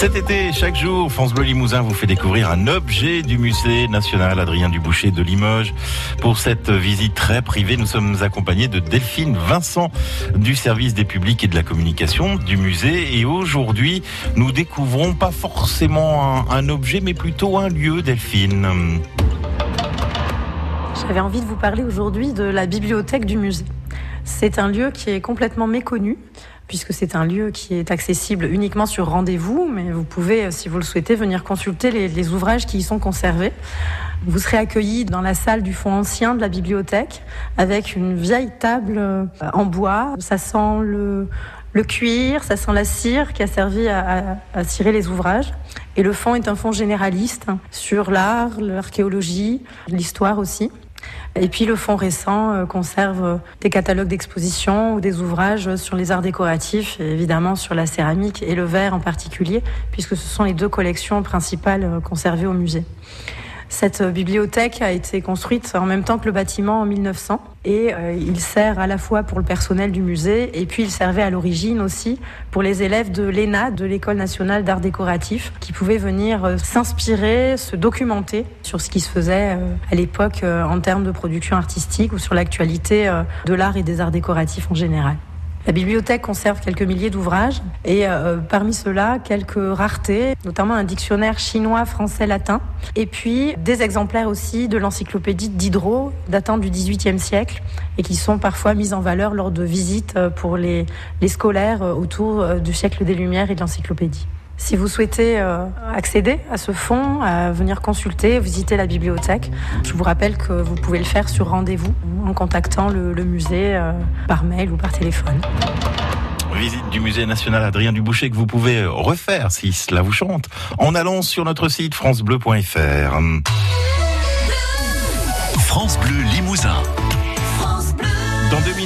Cet été, chaque jour, France Bleu Limousin vous fait découvrir un objet du musée national Adrien Duboucher de Limoges. Pour cette visite très privée, nous sommes accompagnés de Delphine Vincent du service des publics et de la communication du musée. Et aujourd'hui, nous découvrons pas forcément un, un objet, mais plutôt un lieu, Delphine. J'avais envie de vous parler aujourd'hui de la bibliothèque du musée. C'est un lieu qui est complètement méconnu puisque c'est un lieu qui est accessible uniquement sur rendez-vous, mais vous pouvez, si vous le souhaitez, venir consulter les, ouvrages qui y sont conservés. Vous serez accueilli dans la salle du fond ancien de la bibliothèque avec une vieille table euh, en bois. Ça sent le, cuir, ça sent la cire qui a servi à, à, cirer les ouvrages. Et le fond est un fond généraliste sur l'art, l'archéologie, l'histoire aussi. Et puis le fonds récent euh, conserve des catalogues d'exposition ou des ouvrages sur les arts décoratifs, et évidemment sur la céramique et le verre en particulier, puisque ce sont les deux collections principales euh, conservées au musée. Cette bibliothèque a été construite en même temps que le bâtiment en 1900 et euh, il sert à la fois pour le personnel du musée et puis il servait à l'origine aussi pour les élèves de l'ENA, de l'École nationale d'art décoratif, qui pouvaient venir euh, s'inspirer, se documenter sur ce qui se faisait euh, à l'époque en termes de production artistique ou sur l'actualité de l'art et des arts décoratifs en général. La bibliothèque conserve quelques milliers d'ouvrages et euh, parmi ceux-là, quelques raretés, notamment un dictionnaire chinois, français, latin, et puis des exemplaires aussi de l'encyclopédie Diderot, datant du XVIIIe siècle, et qui sont parfois mis en valeur lors de visites euh, pour les, les scolaires euh, autour du siècle des Lumières et de l'encyclopédie. Si vous souhaitez euh, accéder à ce fonds, à venir consulter, visiter la bibliothèque, je vous rappelle que vous pouvez le faire sur rendez-vous en contactant le, musée euh, par mail ou par téléphone. Visite du musée national Adrien Duboucher que vous pouvez refaire si cela vous chante en allant sur notre site francebleu.fr.